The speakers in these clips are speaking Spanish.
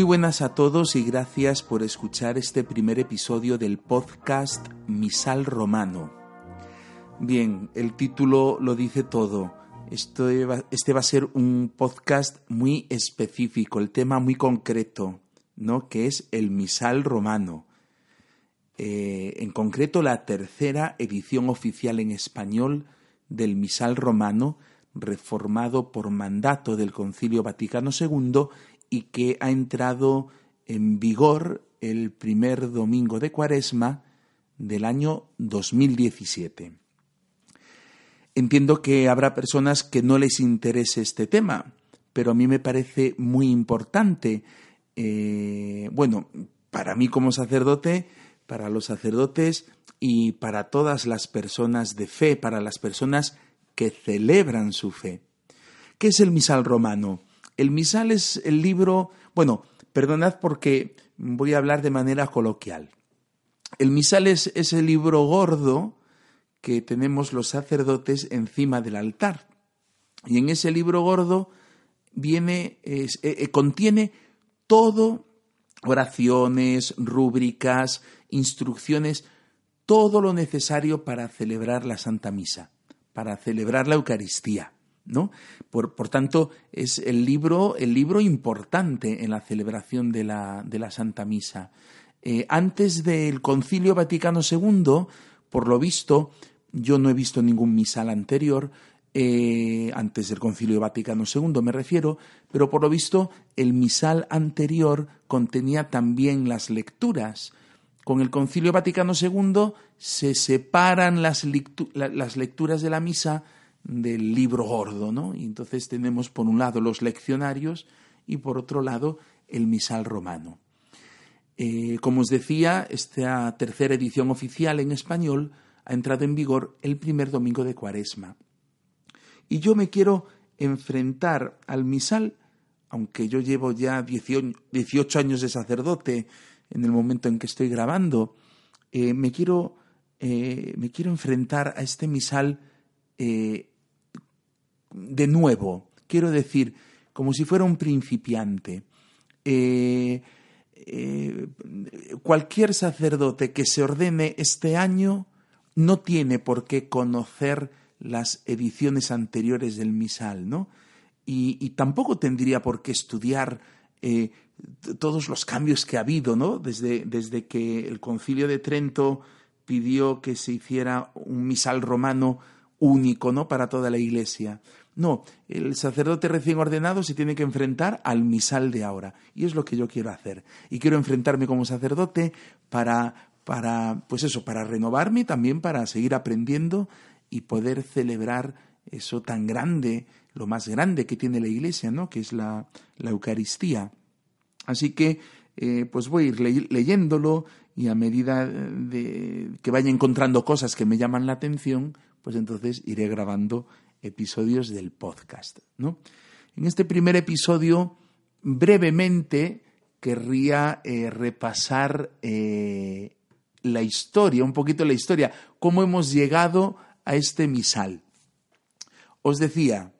buenas a todos y gracias por escuchar este primer episodio del podcast Misal Romano. Bien, el título lo dice todo. este va a ser un podcast muy específico, el tema muy concreto, ¿no? Que es el Misal Romano. Eh, en concreto, la tercera edición oficial en español del Misal Romano, reformado por mandato del Concilio Vaticano II y que ha entrado en vigor el primer domingo de Cuaresma del año 2017. Entiendo que habrá personas que no les interese este tema, pero a mí me parece muy importante. Eh, bueno, para mí como sacerdote, para los sacerdotes y para todas las personas de fe, para las personas que celebran su fe. ¿Qué es el misal romano? El misal es el libro, bueno, perdonad porque voy a hablar de manera coloquial. El misal es ese libro gordo que tenemos los sacerdotes encima del altar. Y en ese libro gordo viene, eh, eh, contiene todo, oraciones, rúbricas, instrucciones, todo lo necesario para celebrar la Santa Misa, para celebrar la Eucaristía. ¿No? Por, tanto, es el libro, el libro importante en la celebración de la, de la Santa Misa. Eh, antes del Concilio Vaticano II, por lo visto, yo no he visto ningún misal anterior, eh, antes del Concilio Vaticano II me refiero, pero por lo visto el misal anterior contenía también las lecturas. Con el Concilio Vaticano II se separan las, las lecturas de la misa del libro gordo, ¿no? Y entonces tenemos por un lado los leccionarios y por otro lado el misal romano. Eh, como os decía, esta tercera edición oficial en español ha entrado en vigor el primer domingo de Cuaresma. Y yo me quiero enfrentar al misal, aunque yo llevo ya 18 años de sacerdote en el momento en que estoy grabando, eh, me, quiero, eh, me quiero enfrentar a este misal de nuevo, quiero decir, como si fuera un principiante. Eh, eh, cualquier sacerdote que se ordene este año no tiene por qué conocer las ediciones anteriores del misal, ¿no? Y, tampoco tendría por qué estudiar eh, todos los cambios que ha habido, ¿no? Desde, desde que el concilio de Trento pidió que se hiciera un misal romano único, ¿no? Para toda la iglesia. No, el sacerdote recién ordenado se tiene que enfrentar al misal de ahora. Y es lo que yo quiero hacer. Y quiero enfrentarme como sacerdote para, para, pues eso, para renovarme, también para seguir aprendiendo y poder celebrar eso tan grande, lo más grande que tiene la Iglesia, ¿no? Que es la, la Eucaristía. Así que, eh, pues voy a ir leyéndolo y a medida de que vaya encontrando cosas que me llaman la atención, pues entonces iré grabando episodios del podcast. ¿no? En este primer episodio, brevemente, querría eh, repasar eh, la historia, un poquito la historia, cómo hemos llegado a este misal. Os decía,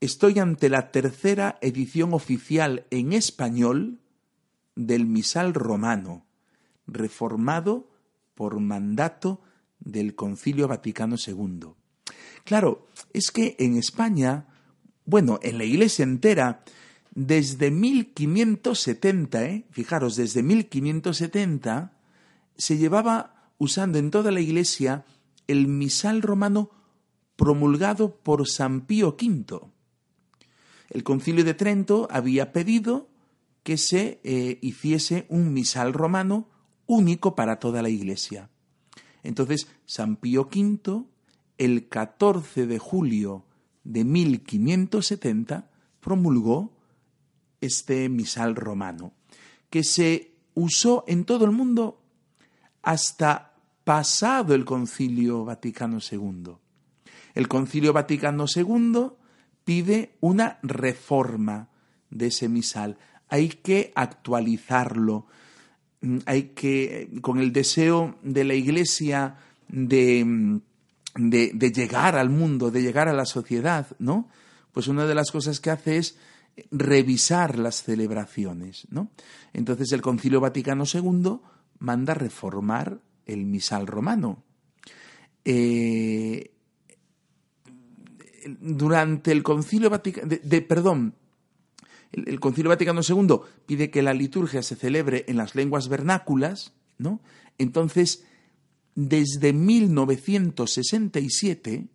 estoy ante la tercera edición oficial en español del misal romano, reformado por mandato del Concilio Vaticano II. Claro, es que en España, bueno, en la Iglesia entera, desde 1570, ¿eh? fijaros, desde 1570, se llevaba usando en toda la Iglesia el misal romano promulgado por San Pío V. El concilio de Trento había pedido que se eh, hiciese un misal romano único para toda la Iglesia. Entonces, San Pío V el 14 de julio de 1570 promulgó este misal romano, que se usó en todo el mundo hasta pasado el Concilio Vaticano II. El Concilio Vaticano II pide una reforma de ese misal. Hay que actualizarlo, hay que, con el deseo de la Iglesia de de, llegar al mundo, de llegar a la sociedad, ¿no? Pues una de las cosas que hace es revisar las celebraciones, ¿no? Entonces el Concilio Vaticano II manda reformar el misal romano. Eh, durante el Concilio Vaticano, de, perdón, el, Concilio Vaticano II pide que la liturgia se celebre en las lenguas vernáculas, ¿no? Entonces, desde 1967,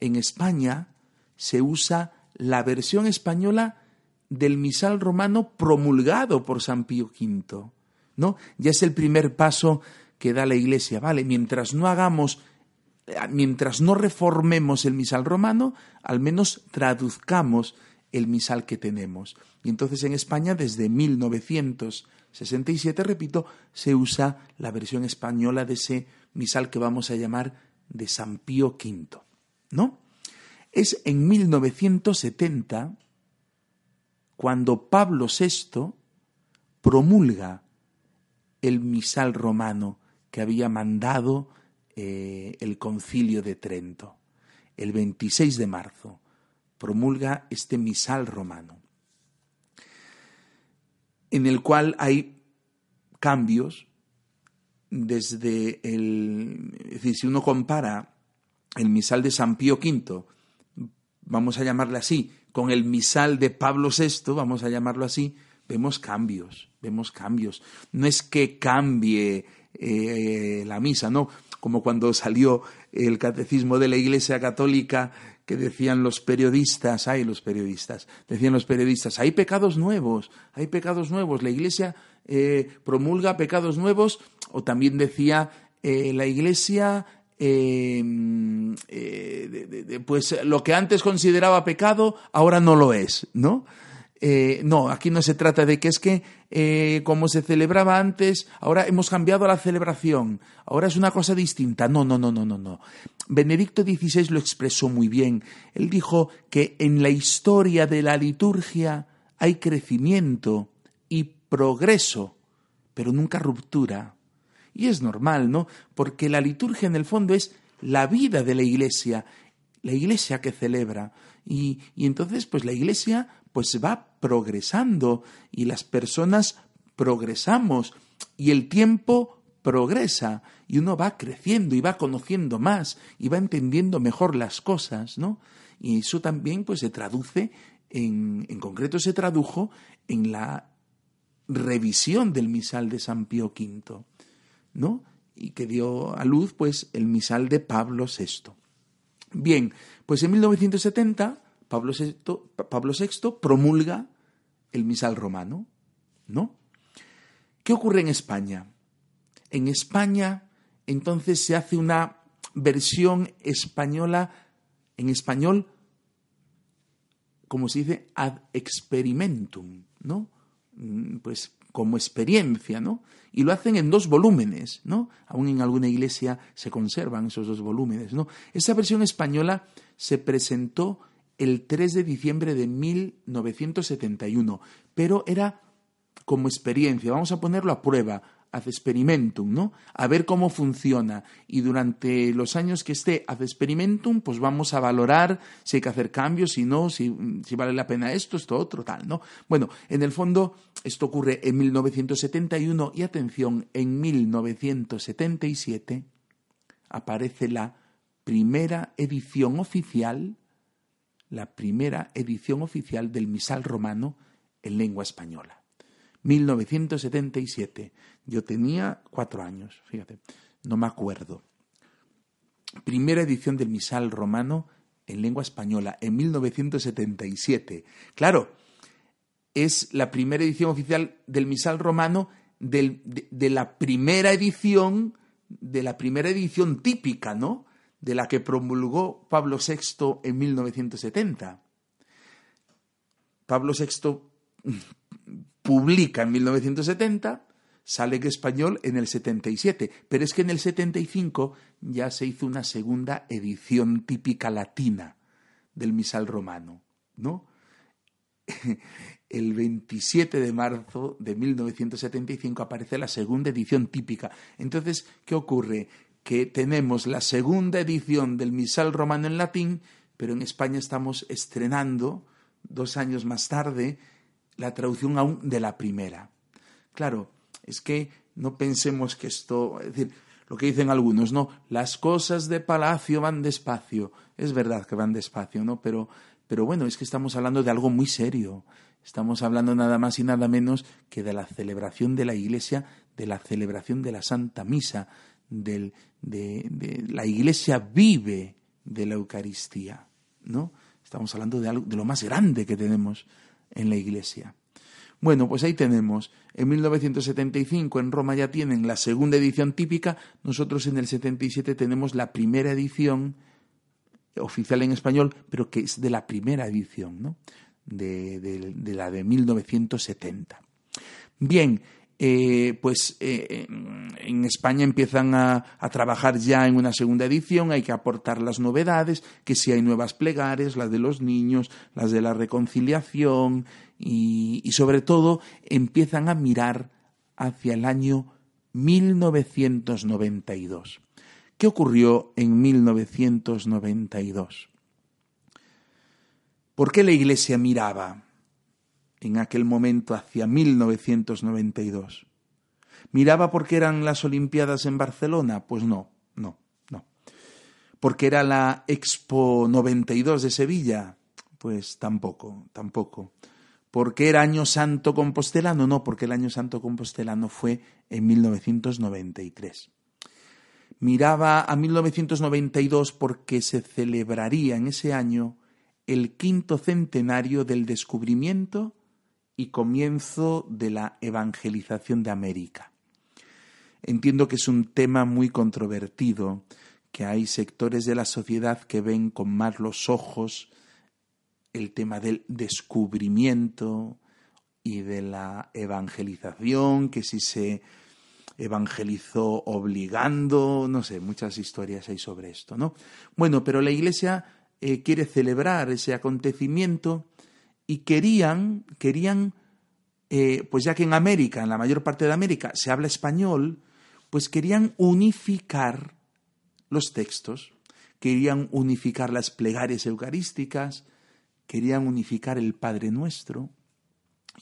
en España se usa la versión española del misal romano promulgado por San Pío V, ¿no? Ya es el primer paso que da la Iglesia, ¿vale? Mientras no hagamos mientras no reformemos el misal romano, al menos traduzcamos el misal que tenemos. Y entonces en España, desde 1967, repito, se usa la versión española de ese misal que vamos a llamar de San Pío V. ¿No? Es en 1970 cuando Pablo VI promulga el misal romano que había mandado eh, el concilio de Trento. El 26 de marzo promulga este misal romano, en el cual hay cambios desde el... Es decir, si uno compara el misal de San Pío V, vamos a llamarle así, con el misal de Pablo VI, vamos a llamarlo así, vemos cambios, vemos cambios. No es que cambie eh, la misa, no, como cuando salió el catecismo de la Iglesia Católica que decían los periodistas, hay los periodistas, decían los periodistas, hay pecados nuevos, hay pecados nuevos, la Iglesia eh, promulga pecados nuevos, o también decía eh, la Iglesia eh, pues lo que antes consideraba pecado ahora no lo es, ¿no? Eh, no, aquí no se trata de que es que eh, como se celebraba antes, ahora hemos cambiado la celebración, ahora es una cosa distinta. No, no, no, no, no, no. Benedicto XVI lo expresó muy bien. Él dijo que en la historia de la liturgia hay crecimiento y progreso, pero nunca ruptura. Y es normal, ¿no? Porque la liturgia en el fondo es la vida de la iglesia, la iglesia que celebra. Y, y entonces, pues la iglesia pues va progresando y las personas progresamos y el tiempo progresa y uno va creciendo y va conociendo más y va entendiendo mejor las cosas, ¿no? Y eso también pues se traduce en, en concreto se tradujo en la revisión del misal de San Pío V, ¿no? Y que dio a luz pues el misal de Pablo VI. Bien, pues en 1970 Pablo VI, promulga el misal romano, ¿no? ¿Qué ocurre en España? En España, entonces se hace una versión española, en español, como se dice, ad experimentum, ¿no? Mm, pues como experiencia, ¿no? Y lo hacen en dos volúmenes, ¿no? Aún en alguna iglesia se conservan esos dos volúmenes, ¿no? Esa versión española se presentó el 3 de diciembre de 1971, pero era como experiencia, vamos a ponerlo a prueba, ad experimentum, ¿no? A ver cómo funciona. Y durante los años que esté ad experimentum, pues vamos a valorar si hay que hacer cambios, si no, si, vale la pena esto, esto, otro, tal, ¿no? Bueno, en el fondo, esto ocurre en 1971 y atención, en 1977 aparece la primera edición oficial la primera edición oficial del misal romano en lengua española. 1977. Yo tenía cuatro años, fíjate, no me acuerdo. Primera edición del misal romano en lengua española en 1977. Claro, es la primera edición oficial del misal romano de, de, la primera edición, de la primera edición típica, ¿no? De la que promulgó Pablo VI en 1970. Pablo VI publica en 1970, sale en español en el 77, pero es que en el 75 ya se hizo una segunda edición típica latina del misal romano, ¿no? El 27 de marzo de 1975 aparece la segunda edición típica. Entonces, ¿qué ocurre? Que tenemos la segunda edición del Misal Romano en latín, pero en España estamos estrenando dos años más tarde, la traducción aún de la primera. Claro, es que no pensemos que esto, es decir, lo que dicen algunos, no, las cosas de palacio van despacio. Es verdad que van despacio, ¿no? Pero, pero bueno, es que estamos hablando de algo muy serio. Estamos hablando nada más y nada menos que de la celebración de la Iglesia, de la celebración de la Santa Misa, de, la Iglesia vive de la Eucaristía, ¿no? Estamos hablando de, algo, de lo más grande que tenemos en la Iglesia. Bueno, pues ahí tenemos. En 1975 en Roma ya tienen la segunda edición típica, nosotros en el 77 tenemos la primera edición oficial en español, pero que es de la primera edición, ¿no? De, de la de 1970. Bien, eh, pues eh, en España empiezan a, a, trabajar ya en una segunda edición, hay que aportar las novedades, que si hay nuevas plegares, las de los niños, las de la reconciliación y, y sobre todo empiezan a mirar hacia el año 1992. ¿Qué ocurrió en 1992? ¿Por qué la Iglesia miraba? En aquel momento hacia 1992. ¿Miraba porque eran las Olimpiadas en Barcelona? Pues no, no, no. ¿Porque era la Expo 92 de Sevilla? Pues tampoco, tampoco. ¿Porque era Año Santo Compostelano? No, porque el Año Santo Compostelano fue en 1993. Miraba a 1992 porque se celebraría en ese año el quinto centenario del descubrimiento y comienzo de la evangelización de América. Entiendo que es un tema muy controvertido, que hay sectores de la sociedad que ven con más los ojos el tema del descubrimiento y de la evangelización, que si se evangelizó obligando, no sé, muchas historias hay sobre esto, ¿no? Bueno, pero la Iglesia eh, quiere celebrar ese acontecimiento y querían, querían, eh, pues ya que en América, en la mayor parte de América, se habla español, pues querían unificar los textos, querían unificar las plegarias eucarísticas, querían unificar el Padre Nuestro.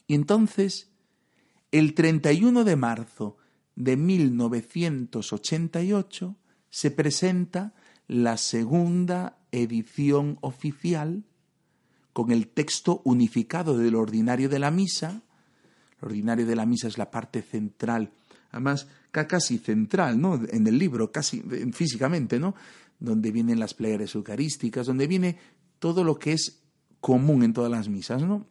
Y entonces, el 31 de marzo de 1988, se presenta la segunda edición oficial con el texto unificado del ordinario de la misa. El ordinario de la misa es la parte central, además casi central, ¿no? En el libro, casi físicamente, ¿no? Donde vienen las plegarias eucarísticas, donde viene todo lo que es común en todas las misas, ¿no?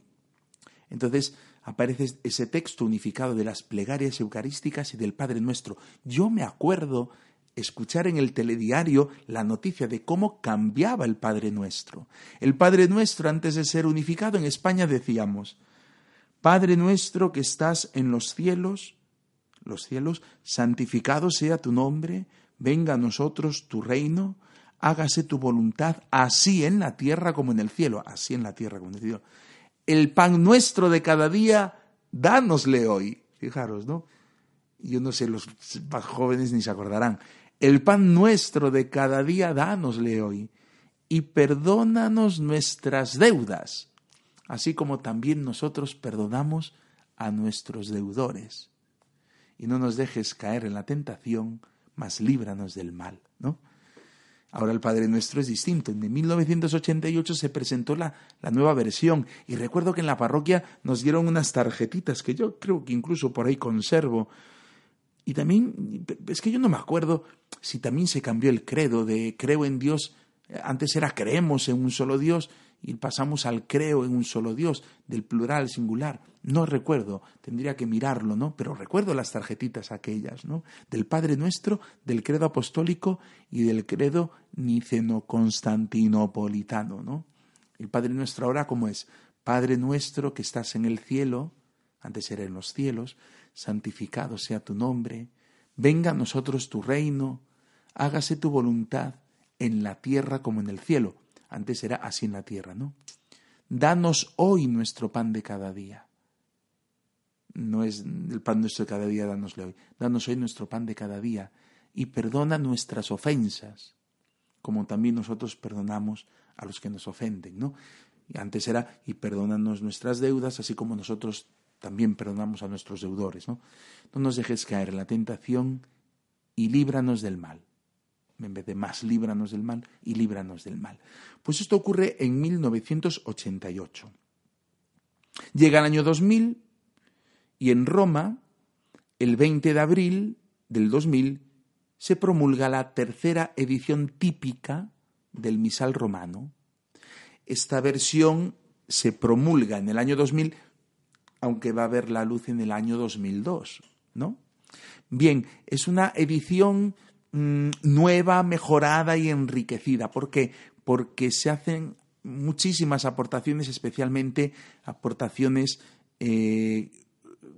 Entonces aparece ese texto unificado de las plegarias eucarísticas y del Padre Nuestro. Yo me acuerdo escuchar en el telediario la noticia de cómo cambiaba el Padre Nuestro. El Padre Nuestro, antes de ser unificado en España, decíamos, Padre Nuestro que estás en los cielos, los cielos, santificado sea tu nombre, venga a nosotros tu reino, hágase tu voluntad, así en la tierra como en el cielo, así en la tierra como en el cielo. El pan nuestro de cada día, dánosle hoy. Fijaros, ¿no? Yo no sé, los más jóvenes ni se acordarán. El pan nuestro de cada día dánosle hoy, y perdónanos nuestras deudas, así como también nosotros perdonamos a nuestros deudores. Y no nos dejes caer en la tentación, mas líbranos del mal, ¿no? Ahora el Padre Nuestro es distinto. En 1988 se presentó la, la, nueva versión y recuerdo que en la parroquia nos dieron unas tarjetitas que yo creo que incluso por ahí conservo y también, es que yo no me acuerdo si también se cambió el credo de creo en Dios, antes era creemos en un solo Dios y pasamos al creo en un solo Dios, del plural singular. No recuerdo, tendría que mirarlo, ¿no? Pero recuerdo las tarjetitas aquellas, ¿no? Del Padre Nuestro, del credo apostólico y del credo niceno-constantinopolitano, ¿no? El Padre Nuestro ahora, ¿cómo es? Padre Nuestro que estás en el cielo, antes era en los cielos, santificado sea tu nombre, venga a nosotros tu reino, hágase tu voluntad en la tierra como en el cielo. Antes era así en la tierra, ¿no? Danos hoy nuestro pan de cada día. No es el pan nuestro de cada día, danosle hoy. Danos hoy nuestro pan de cada día y perdona nuestras ofensas, como también nosotros perdonamos a los que nos ofenden, ¿no? Antes era, y perdónanos nuestras deudas, así como nosotros también perdonamos a nuestros deudores. ¿no? no nos dejes caer en la tentación y líbranos del mal. En vez de más, líbranos del mal y líbranos del mal. Pues esto ocurre en 1988. Llega el año 2000 y en Roma, el 20 de abril del 2000, se promulga la tercera edición típica del misal romano. Esta versión se promulga en el año 2000, aunque va a ver la luz en el año 2002, ¿no? Bien, es una edición mm, nueva, mejorada y enriquecida. ¿Por qué? Porque se hacen muchísimas aportaciones, especialmente aportaciones eh,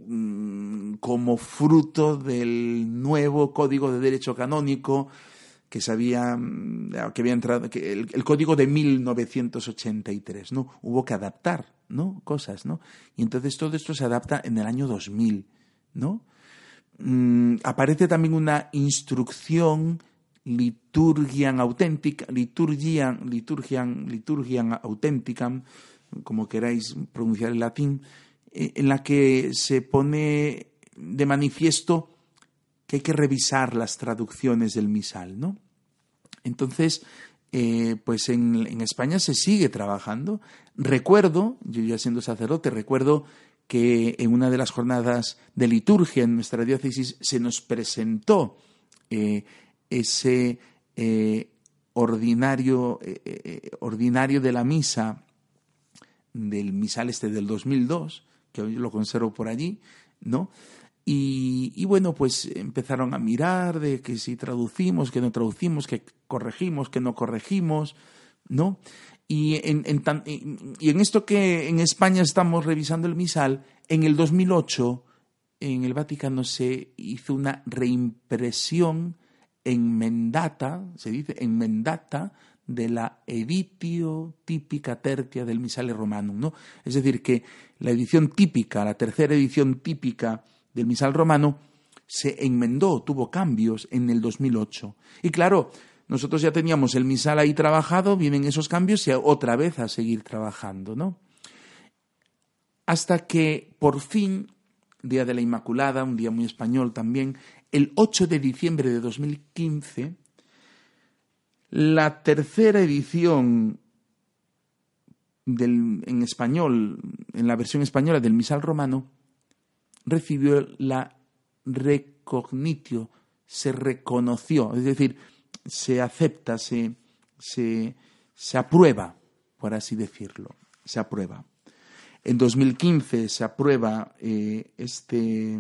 mm, como fruto del nuevo Código de Derecho Canónico que se había, mm, que había entrado, que el, código de 1983, ¿no? Hubo que adaptar, ¿no? Cosas, ¿no? Y entonces todo esto se adapta en el año 2000, ¿no? Mm, aparece también una instrucción liturgian auténtica, liturgian, liturgian, liturgian auténtica, como queráis pronunciar el latín, eh, en la que se pone de manifiesto que hay que revisar las traducciones del misal, ¿no? Entonces, eh, pues en, en, España se sigue trabajando. Recuerdo, yo ya siendo sacerdote, recuerdo que en una de las jornadas de liturgia en nuestra diócesis se nos presentó eh, ese eh, ordinario, ordinario de la misa del misal este del 2002, que hoy lo conservo por allí, ¿no? Y, bueno, pues empezaron a mirar de que si traducimos, que no traducimos, que corregimos, que no corregimos, ¿no? Y en, y en esto que en España estamos revisando el misal, en el 2008 en el Vaticano se hizo una reimpresión enmendata, se dice enmendata, de la editio típica tertia del Misale Romanum, ¿no? Es decir, que la edición típica, la tercera edición típica del misal romano se enmendó, tuvo cambios en el 2008. Y claro, nosotros ya teníamos el misal ahí trabajado, vienen esos cambios y otra vez a seguir trabajando, ¿no? Hasta que por fin, Día de la Inmaculada, un día muy español también, el 8 de diciembre de 2015, la tercera edición del, en español, en la versión española del misal romano, recibió la recognitio, se reconoció, es decir, se acepta, se, se, se aprueba, por así decirlo, se aprueba. En 2015 se aprueba eh, este,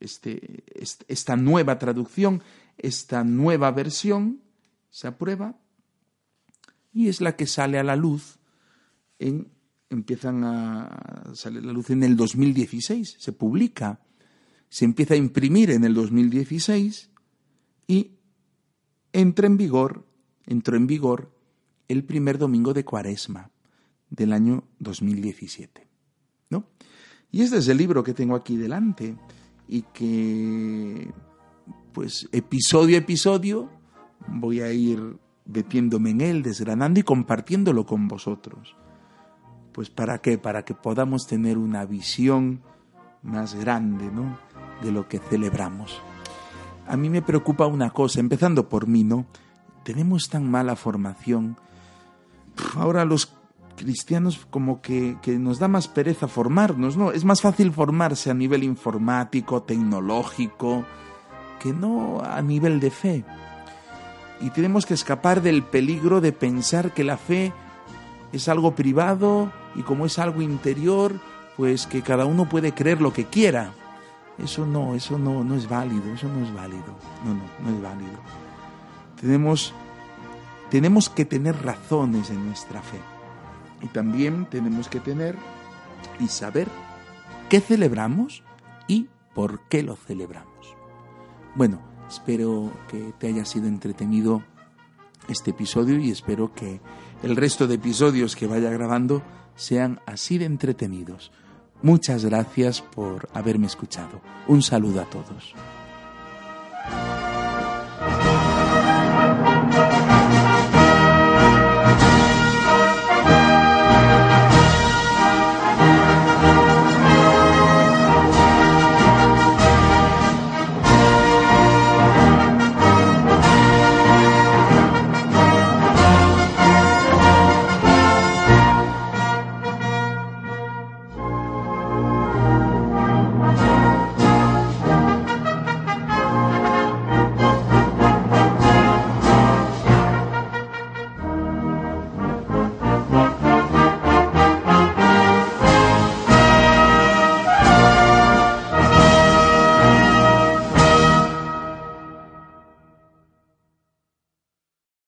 este, esta nueva traducción, esta nueva versión, se aprueba y es la que sale a la luz en empiezan a salir a la luz en el 2016, se publica, se empieza a imprimir en el 2016 y entra en vigor, entró en vigor el primer domingo de Cuaresma del año 2017. ¿no? Y este es el libro que tengo aquí delante y que, pues, episodio a episodio voy a ir metiéndome en él, desgranando y compartiéndolo con vosotros. Pues para qué? Para que podamos tener una visión más grande, ¿no? De lo que celebramos. A mí me preocupa una cosa, empezando por mí, ¿no? Tenemos tan mala formación. Ahora los cristianos como que, que, nos da más pereza formarnos, ¿no? Es más fácil formarse a nivel informático, tecnológico, que no a nivel de fe. Y tenemos que escapar del peligro de pensar que la fe es algo privado y como es algo interior, pues que cada uno puede creer lo que quiera. Eso no, eso no, no es válido, eso no es válido. No, no, no es válido. Tenemos, tenemos que tener razones en nuestra fe. Y también tenemos que tener y saber qué celebramos y por qué lo celebramos. Bueno, espero que te haya sido entretenido este episodio y espero que el resto de episodios que vaya grabando sean así de entretenidos. Muchas gracias por haberme escuchado. Un saludo a todos.